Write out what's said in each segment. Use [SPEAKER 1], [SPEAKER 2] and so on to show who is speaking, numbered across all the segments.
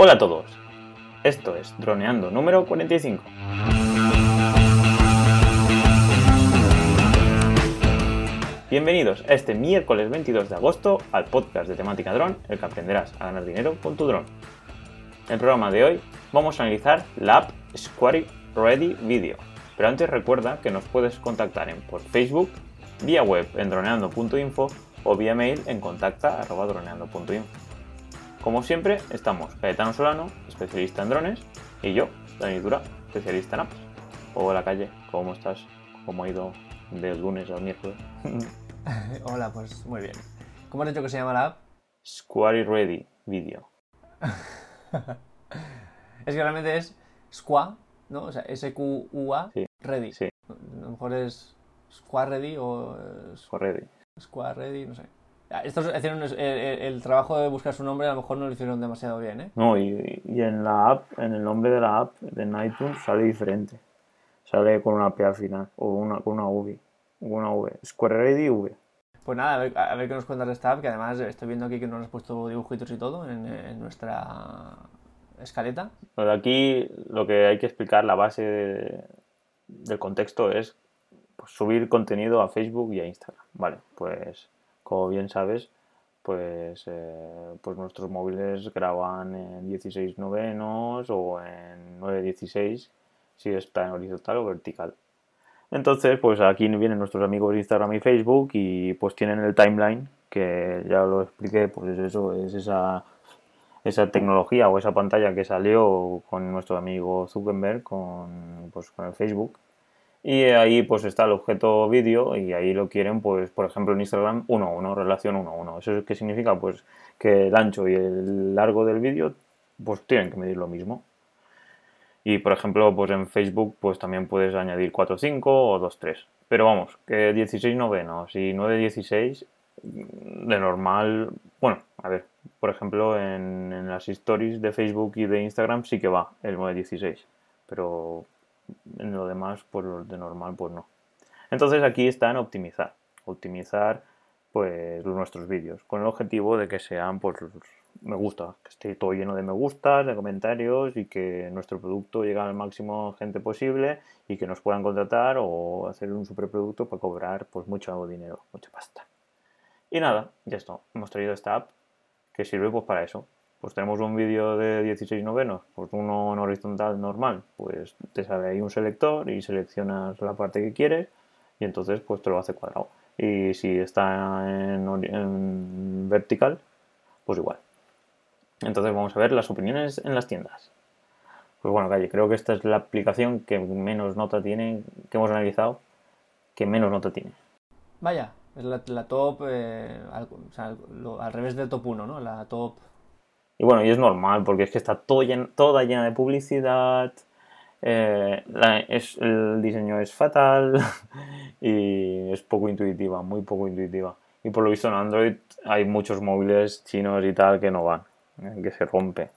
[SPEAKER 1] Hola a todos, esto es Droneando número 45. Bienvenidos a este miércoles 22 de agosto al podcast de temática dron, el que aprenderás a ganar dinero con tu dron. En el programa de hoy vamos a analizar la app Square Ready Video, pero antes recuerda que nos puedes contactar en por Facebook, vía web en droneando.info o vía mail en contacta.droneando.info. Como siempre, estamos Caetano Solano, especialista en drones, y yo, Dani Dura, especialista en apps. Hola Calle, ¿cómo estás? ¿Cómo ha ido del lunes al miércoles?
[SPEAKER 2] Hola, pues muy bien. ¿Cómo has dicho que se llama la app?
[SPEAKER 1] Square Ready Video.
[SPEAKER 2] es que realmente es Squa, ¿no? O sea, S-Q-U-A,
[SPEAKER 1] Sí.
[SPEAKER 2] Ready.
[SPEAKER 1] Sí.
[SPEAKER 2] A lo mejor es Squa Ready o
[SPEAKER 1] Square Ready.
[SPEAKER 2] Squa Ready, no sé. Estos hicieron el, el- el trabajo de buscar su nombre, a lo mejor no lo hicieron demasiado bien, ¿eh?
[SPEAKER 1] No, y, y en la app, en el nombre de la app, de iTunes, sale diferente. Sale con una P al final, o una, con una V. Una V. Square Ready V.
[SPEAKER 2] Pues nada, a ver, a ver qué nos cuentas de esta app, que además estoy viendo aquí que nos has puesto dibujitos y todo en, en nuestra escaleta.
[SPEAKER 1] Pues aquí lo que hay que explicar, la base de- del contexto es pues, subir contenido a Facebook y a Instagram. Vale, pues como bien sabes, pues, eh, pues nuestros móviles graban en 16 novenos o en 916 si está en horizontal o vertical. Entonces, pues aquí vienen nuestros amigos de Instagram y Facebook y pues tienen el timeline, que ya lo expliqué, pues eso es esa esa tecnología o esa pantalla que salió con nuestro amigo Zuckerberg con, pues, con el Facebook. Y ahí pues está el objeto vídeo y ahí lo quieren, pues por ejemplo en Instagram 1-1, relación 1-1. ¿Eso qué significa? Pues que el ancho y el largo del vídeo pues tienen que medir lo mismo. Y por ejemplo pues en Facebook pues también puedes añadir 4-5 o 2-3. Pero vamos, que 16 novenos y 9-16 de normal, bueno, a ver, por ejemplo, en, en las stories de Facebook y de Instagram sí que va el 916, pero en lo demás, pues lo de normal, pues no. Entonces aquí está en optimizar, optimizar pues nuestros vídeos, con el objetivo de que sean pues me gusta, que esté todo lleno de me gustas, de comentarios y que nuestro producto llegue al máximo gente posible y que nos puedan contratar o hacer un superproducto para cobrar pues mucho dinero, mucha pasta. Y nada, ya está. Hemos traído esta app que sirve pues para eso. Pues tenemos un vídeo de 16 novenos, pues uno en horizontal normal, pues te sale ahí un selector y seleccionas la parte que quieres y entonces pues te lo hace cuadrado. Y si está en, vertical, pues igual. Entonces vamos a ver las opiniones en las tiendas. Pues bueno, Calle, creo que esta es la aplicación que menos nota tiene, que hemos analizado, que menos nota tiene.
[SPEAKER 2] Vaya, es la, la top, eh, al, o sea, lo- al revés del top 1, ¿no? La top...
[SPEAKER 1] Y bueno, y es normal, porque es que está todo toda llena de publicidad, eh, el diseño es fatal y es poco intuitiva, muy poco intuitiva. Y por lo visto en Android hay muchos móviles chinos y tal que no van, eh, que se rompe.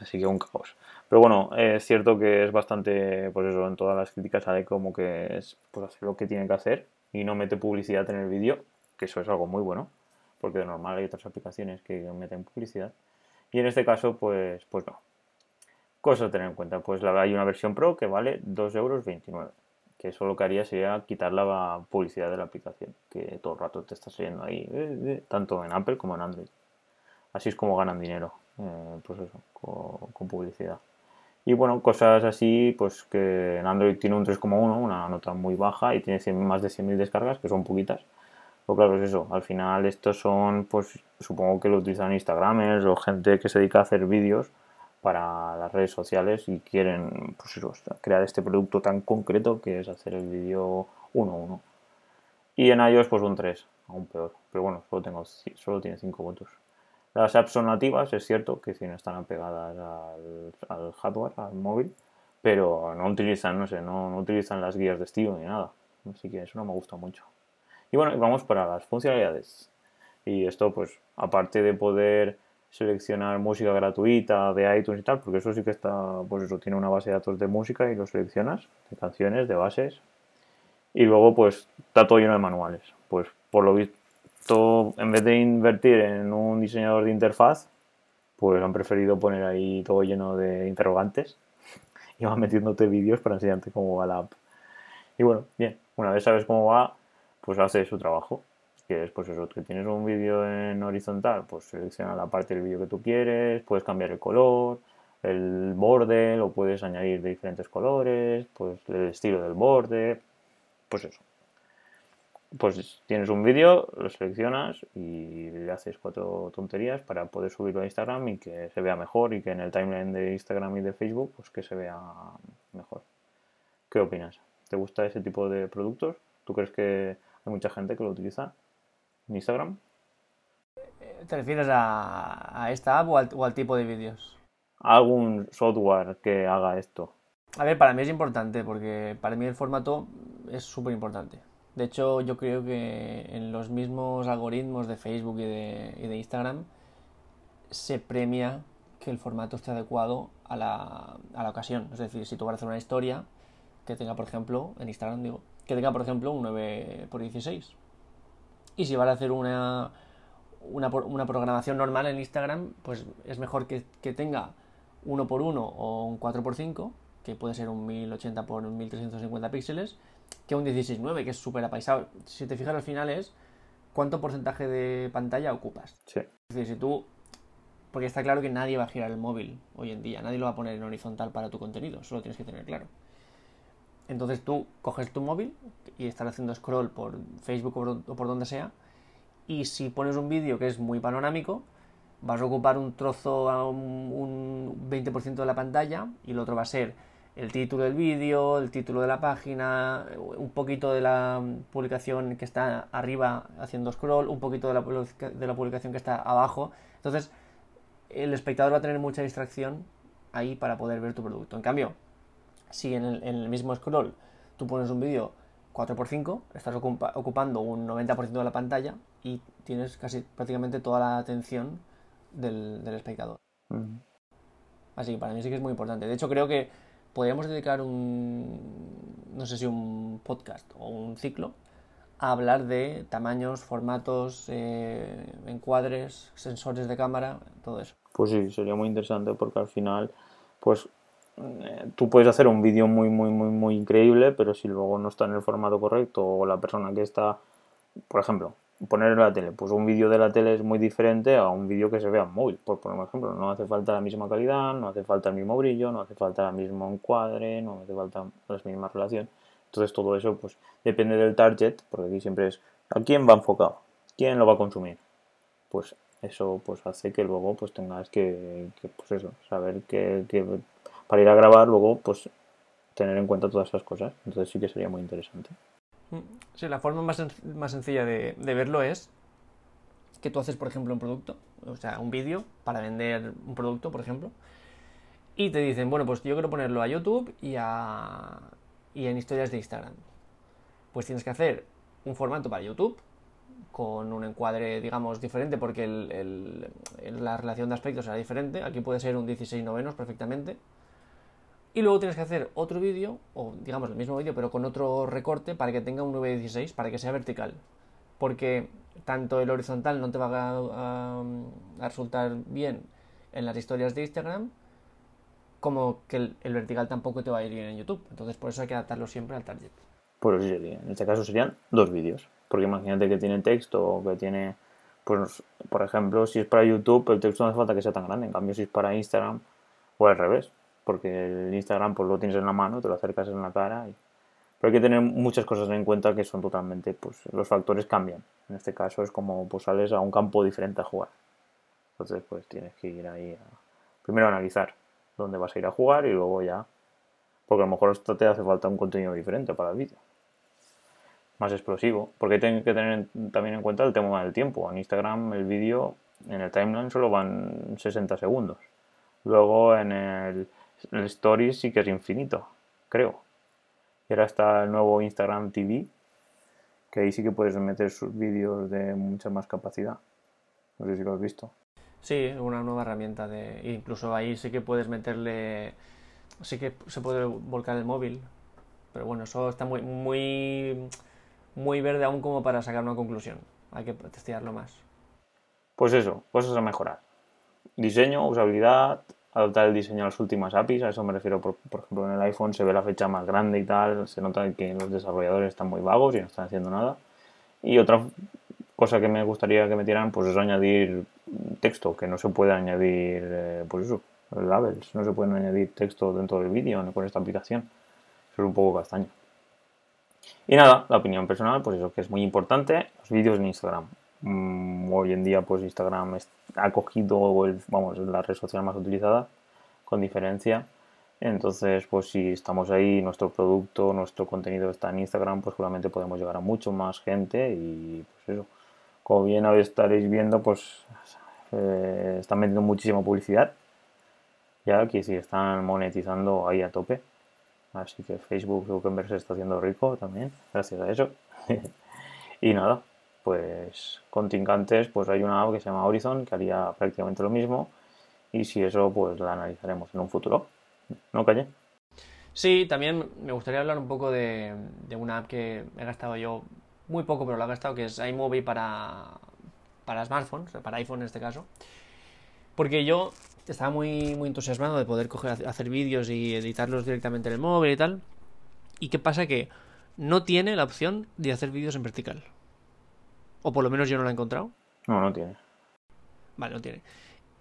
[SPEAKER 1] Así que un caos. Pero bueno, es cierto que es bastante, pues eso, en todas las críticas sale como que es pues hacer lo que tiene que hacer y no mete publicidad en el vídeo, que eso es algo muy bueno, porque de normal hay otras aplicaciones que meten publicidad. Y en este caso, pues, pues no. Cosas a tener en cuenta, pues la, hay una versión Pro que vale 2,29 euros, que eso lo que haría sería quitar la publicidad de la aplicación, que todo el rato te está saliendo ahí, eh, eh, tanto en Apple como en Android. Así es como ganan dinero, eh, pues eso, con, publicidad. Y bueno, cosas así, pues que en Android tiene un 3,1, una nota muy baja y tiene 100 más de 100.000 descargas, que son poquitas. Pero claro, es eso. Al final estos son, pues supongo que lo utilizan Instagramers o gente que se dedica a hacer vídeos para las redes sociales y quieren, pues crear este producto tan concreto que es hacer el vídeo 1-1. Y en iOS pues un 3, aún peor. Pero bueno, solo, tengo, solo tiene 5 votos. Las apps son nativas, es cierto que sí no están apegadas al, hardware, al móvil, pero no utilizan, no sé, no utilizan las guías de estilo ni nada. Así que eso no me gusta mucho. Y bueno, vamos para las funcionalidades. Y esto, pues, aparte de poder seleccionar música gratuita de iTunes y tal, porque eso sí que está, pues eso, tiene una base de datos de música y lo seleccionas, de canciones, de bases. Y luego, pues, está todo lleno de manuales. Pues, por lo visto, en vez de invertir en un diseñador de interfaz, pues han preferido poner ahí todo lleno de interrogantes y van metiéndote vídeos para enseñarte cómo va la app. Y bueno, bien, una vez sabes cómo va, pues hace su trabajo. Que es pues eso, que tienes un vídeo en horizontal, pues selecciona la parte del vídeo que tú quieres, puedes cambiar el color, el borde, lo puedes añadir de diferentes colores, pues el estilo del borde, pues eso. Pues tienes un vídeo, lo seleccionas y le haces cuatro tonterías para poder subirlo a Instagram y que se vea mejor y que en el timeline de Instagram y de Facebook pues que se vea mejor. ¿Qué opinas? ¿Te gusta ese tipo de productos? ¿Tú crees que hay mucha gente que lo utiliza en Instagram?
[SPEAKER 2] ¿Te refieres a, esta app o al tipo de vídeos?
[SPEAKER 1] algún software que haga esto?
[SPEAKER 2] A ver, para mí es importante porque para mí el formato es súper importante. De hecho, yo creo que en los mismos algoritmos de Facebook y de, Instagram se premia que el formato esté adecuado a la, a la ocasión. Es decir, si tú vas a hacer una historia que tenga, por ejemplo, en Instagram digo, que tenga, por ejemplo, un 9x16. Y si vas a hacer una, una, una programación normal en Instagram, pues es mejor que, que tenga 1 por 1 o un 4 por 5 que puede ser un 1080 por 1350 píxeles, que un 16.9, que es súper apaisado. Si te fijas al final es cuánto porcentaje de pantalla ocupas.
[SPEAKER 1] Sí.
[SPEAKER 2] Es decir, si tú... Porque está claro que nadie va a girar el móvil hoy en día, nadie lo va a poner en horizontal para tu contenido, eso lo tienes que tener claro. Entonces tú coges tu móvil y estás haciendo scroll por Facebook o por donde sea, y si pones un vídeo que es muy panorámico, vas a ocupar un trozo, a un, 20% de la pantalla y el otro va a ser el título del vídeo, el título de la página, un poquito de la publicación que está arriba haciendo scroll, un poquito de la, de la publicación que está abajo. Entonces, el espectador va a tener mucha distracción ahí para poder ver tu producto. En cambio, si en el, mismo scroll tú pones un vídeo 4x5, estás ocupando un 90% de la pantalla y tienes casi prácticamente toda la atención del, espectador. Así que para mí sí que es muy importante. De hecho, creo que podríamos dedicar un, no sé si un podcast o un ciclo a hablar de tamaños, formatos, eh, encuadres, sensores de cámara, todo eso.
[SPEAKER 1] Pues sí, sería muy interesante porque al final, pues eh, tú puedes hacer un vídeo muy, muy, muy, muy increíble, pero si luego no está en el formato correcto o la persona que está, por ejemplo, poner en la tele. Pues un vídeo de la tele es muy diferente a un vídeo que se vea en móvil. Por poner un ejemplo, no hace falta la misma calidad, no hace falta el mismo brillo, no hace falta el mismo encuadre, no hace falta las mismas relaciones. Entonces todo eso pues depende del target, porque aquí siempre es a quién va enfocado, quién lo va a consumir. Pues eso pues hace que luego pues tengas que, pues eso, saber que, que para ir a grabar luego pues tener en cuenta todas esas cosas. Entonces sí que sería muy interesante.
[SPEAKER 2] Sí, la forma más, más sencilla de, verlo es que tú haces, por ejemplo, un producto, o sea, un vídeo para vender un producto, por ejemplo, y te dicen, bueno, pues yo quiero ponerlo a YouTube y, a, y en historias de Instagram. Pues tienes que hacer un formato para YouTube con un encuadre, digamos, diferente porque la relación de aspectos será diferente. Aquí puede ser un 16 novenos perfectamente y luego tienes que hacer otro vídeo, o digamos el mismo vídeo, pero con otro recorte para que tenga un 916, para que sea vertical. Porque tanto el horizontal no te va a, resultar bien en las historias de Instagram, como que el, vertical tampoco te va a ir bien en YouTube. Entonces por eso hay que adaptarlo siempre al target.
[SPEAKER 1] Pues sí, en este caso serían dos vídeos. Porque imagínate que tiene texto o que tiene, pues, por ejemplo, si es para YouTube, el texto no hace falta que sea tan grande. En cambio, si es para Instagram, o al revés, porque el Instagram pues lo tienes en la mano, te lo acercas en la cara. Y... Pero hay que tener muchas cosas en cuenta que son totalmente, pues los factores cambian. En este caso es como pues sales a un campo diferente a jugar. Entonces pues tienes que ir ahí a... Primero analizar dónde vas a ir a jugar y luego ya... Porque a lo mejor esto te hace falta un contenido diferente para el vídeo. Más explosivo. Porque hay que tener también en cuenta el tema del tiempo. En Instagram el vídeo en el timeline solo van 60 segundos. Luego en el el Stories sí que es infinito, creo. Y ahora está el nuevo Instagram TV, que ahí sí que puedes meter sus vídeos de mucha más capacidad. No sé si lo has visto.
[SPEAKER 2] Sí, una nueva herramienta de. Incluso ahí sí que puedes meterle. Sí que se puede volcar el móvil. Pero bueno, eso está muy, muy, muy verde aún como para sacar una conclusión. Hay que testearlo más.
[SPEAKER 1] Pues eso, cosas a mejorar. diseño, usabilidad, adaptar el diseño a las últimas APIs, a eso me refiero, por, por, ejemplo, en el iPhone se ve la fecha más grande y tal, se nota que los desarrolladores están muy vagos y no están haciendo nada. Y otra cosa que me gustaría que metieran, pues es añadir texto, que no se puede añadir, eh, pues eso, labels, no se pueden añadir texto dentro del vídeo con esta aplicación. Es un poco castaño. Y nada, la opinión personal, pues eso que es muy importante, los vídeos en Instagram. Mm, hoy en día, pues Instagram ha cogido, el, vamos, la red social más utilizada, con diferencia. Entonces, pues si estamos ahí, nuestro producto, nuestro contenido está en Instagram, pues seguramente podemos llegar a mucho más gente y pues eso. Como bien estaréis viendo, pues eh, están vendiendo muchísima publicidad. Ya que si están monetizando ahí a tope. Así que Facebook Zuckerberg se está haciendo rico también, gracias a eso. y nada, pues contingentes, pues hay una app que se llama Horizon que haría prácticamente lo mismo. Y si eso, pues la analizaremos en un futuro. ¿No, Calle?
[SPEAKER 2] Sí, también me gustaría hablar un poco de, una app que he gastado yo muy poco, pero lo he gastado, que es iMovie para, para smartphones, para iPhone en este caso. Porque yo estaba muy, muy entusiasmado de poder coger, hacer vídeos y editarlos directamente en el móvil y tal. ¿Y qué pasa? Que no tiene la opción de hacer vídeos en vertical. O por lo menos yo no la he encontrado.
[SPEAKER 1] No, no tiene.
[SPEAKER 2] Vale, no tiene.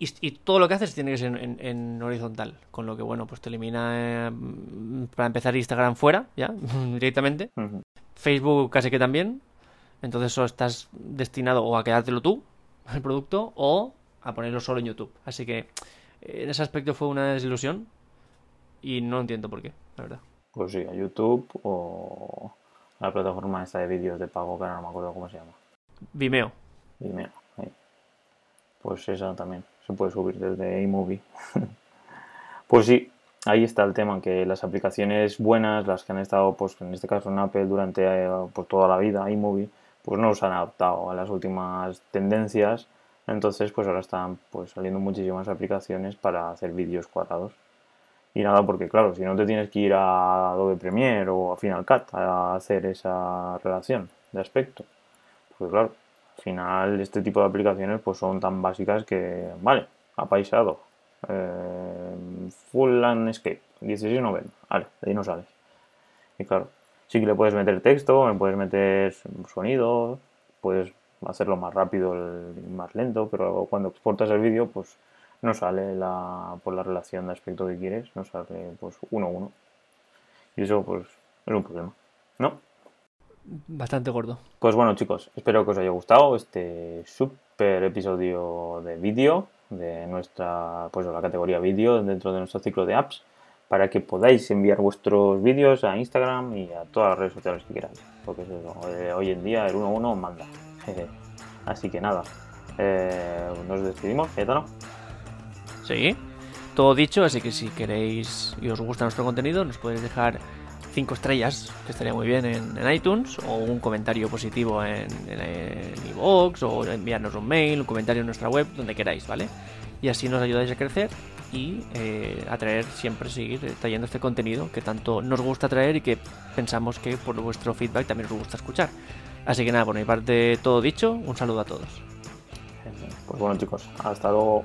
[SPEAKER 2] Y, todo lo que haces tiene que ser en, horizontal. Con lo que, bueno, pues te elimina, eh, para empezar, Instagram fuera, ya, directamente. Facebook casi que también. Entonces solo estás destinado o a quedártelo tú, el producto, o a ponerlo solo en YouTube. Así que eh, en ese aspecto fue una desilusión y no entiendo por qué, la verdad.
[SPEAKER 1] Pues sí, a YouTube o a la plataforma esta de vídeos de pago que no me acuerdo cómo se llama.
[SPEAKER 2] Vimeo.
[SPEAKER 1] Vimeo, Pues esa también se puede subir desde iMovie. pues sí, ahí está el tema, que las aplicaciones buenas, las que han estado, pues en este caso en Apple durante eh, pues, toda la vida, iMovie, pues no se han adaptado a las últimas tendencias entonces, pues ahora están pues, saliendo muchísimas aplicaciones para hacer vídeos cuadrados. Y nada, porque claro, si no te tienes que ir a Adobe Premiere o a Final Cut a hacer esa relación de aspecto, pues claro, al final este tipo de aplicaciones pues son tan básicas que, vale, apaisado, eh, full landscape, 1690, vale, ahí no sales. Y claro, sí que le puedes meter texto, le puedes meter sonido, puedes hacerlo más rápido más lento, pero cuando exportas el vídeo, pues no sale la, por la relación de aspecto que quieres, no sale pues uno a uno. Y eso pues es un problema, ¿no?
[SPEAKER 2] Bastante gordo.
[SPEAKER 1] Pues bueno chicos, espero que os haya gustado este super episodio de vídeo de nuestra, pues de la categoría vídeo dentro de nuestro ciclo de apps para que podáis enviar vuestros vídeos a Instagram y a todas las redes sociales que queráis. Porque eh, hoy en día el 1-1 manda. Así que nada, eh, nos despedimos, no?
[SPEAKER 2] Sí, todo dicho, así que si queréis y os gusta nuestro contenido, nos podéis dejar 5 estrellas, que estaría muy bien en, iTunes, o un comentario positivo en, en, o enviarnos un mail, un comentario en nuestra web, donde queráis, ¿vale? Y así nos ayudáis a crecer y eh, a traer, siempre seguir trayendo este contenido que tanto nos gusta traer y que pensamos que por vuestro feedback también os gusta escuchar. Así que nada, por mi parte todo dicho, un saludo a todos.
[SPEAKER 1] Pues bueno chicos, hasta luego.